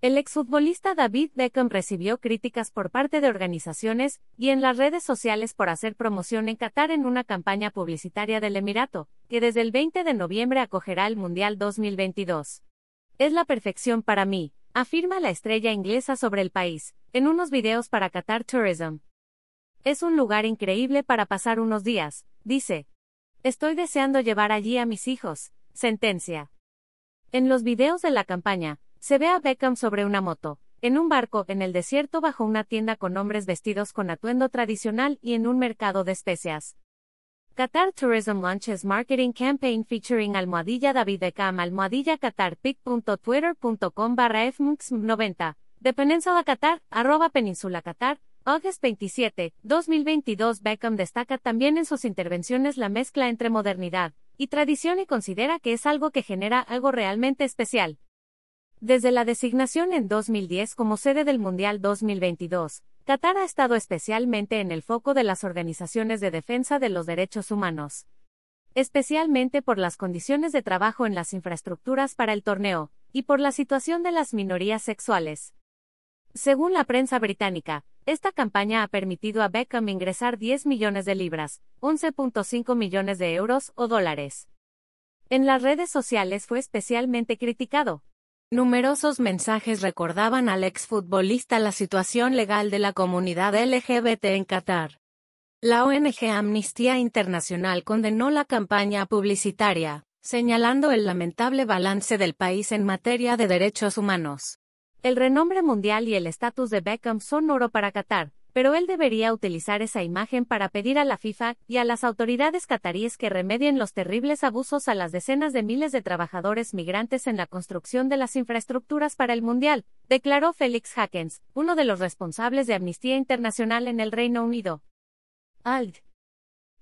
El exfutbolista David Beckham recibió críticas por parte de organizaciones y en las redes sociales por hacer promoción en Qatar en una campaña publicitaria del Emirato, que desde el 20 de noviembre acogerá el Mundial 2022. Es la perfección para mí, afirma la estrella inglesa sobre el país, en unos videos para Qatar Tourism. Es un lugar increíble para pasar unos días, dice. Estoy deseando llevar allí a mis hijos, sentencia. En los videos de la campaña, se ve a Beckham sobre una moto, en un barco en el desierto bajo una tienda con hombres vestidos con atuendo tradicional y en un mercado de especias. Qatar Tourism Launches Marketing Campaign featuring almohadilla David Beckham almohadilla qatarpic.twitter.com barra fmux90. De Península Qatar, arroba Península Qatar, August 27, 2022 Beckham destaca también en sus intervenciones la mezcla entre modernidad y tradición y considera que es algo que genera algo realmente especial. Desde la designación en 2010 como sede del Mundial 2022, Qatar ha estado especialmente en el foco de las organizaciones de defensa de los derechos humanos. Especialmente por las condiciones de trabajo en las infraestructuras para el torneo, y por la situación de las minorías sexuales. Según la prensa británica, esta campaña ha permitido a Beckham ingresar 10 millones de libras, 11.5 millones de euros o dólares. En las redes sociales fue especialmente criticado, Numerosos mensajes recordaban al exfutbolista la situación legal de la comunidad LGBT en Qatar. La ONG Amnistía Internacional condenó la campaña publicitaria, señalando el lamentable balance del país en materia de derechos humanos. El renombre mundial y el estatus de Beckham son oro para Qatar, pero él debería utilizar esa imagen para pedir a la FIFA y a las autoridades cataríes que remedien los terribles abusos a las decenas de miles de trabajadores migrantes en la construcción de las infraestructuras para el Mundial, declaró Félix Hackens, uno de los responsables de Amnistía Internacional en el Reino Unido. ALD.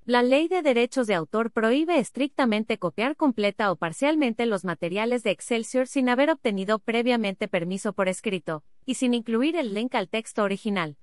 La ley de derechos de autor prohíbe estrictamente copiar completa o parcialmente los materiales de Excelsior sin haber obtenido previamente permiso por escrito, y sin incluir el link al texto original.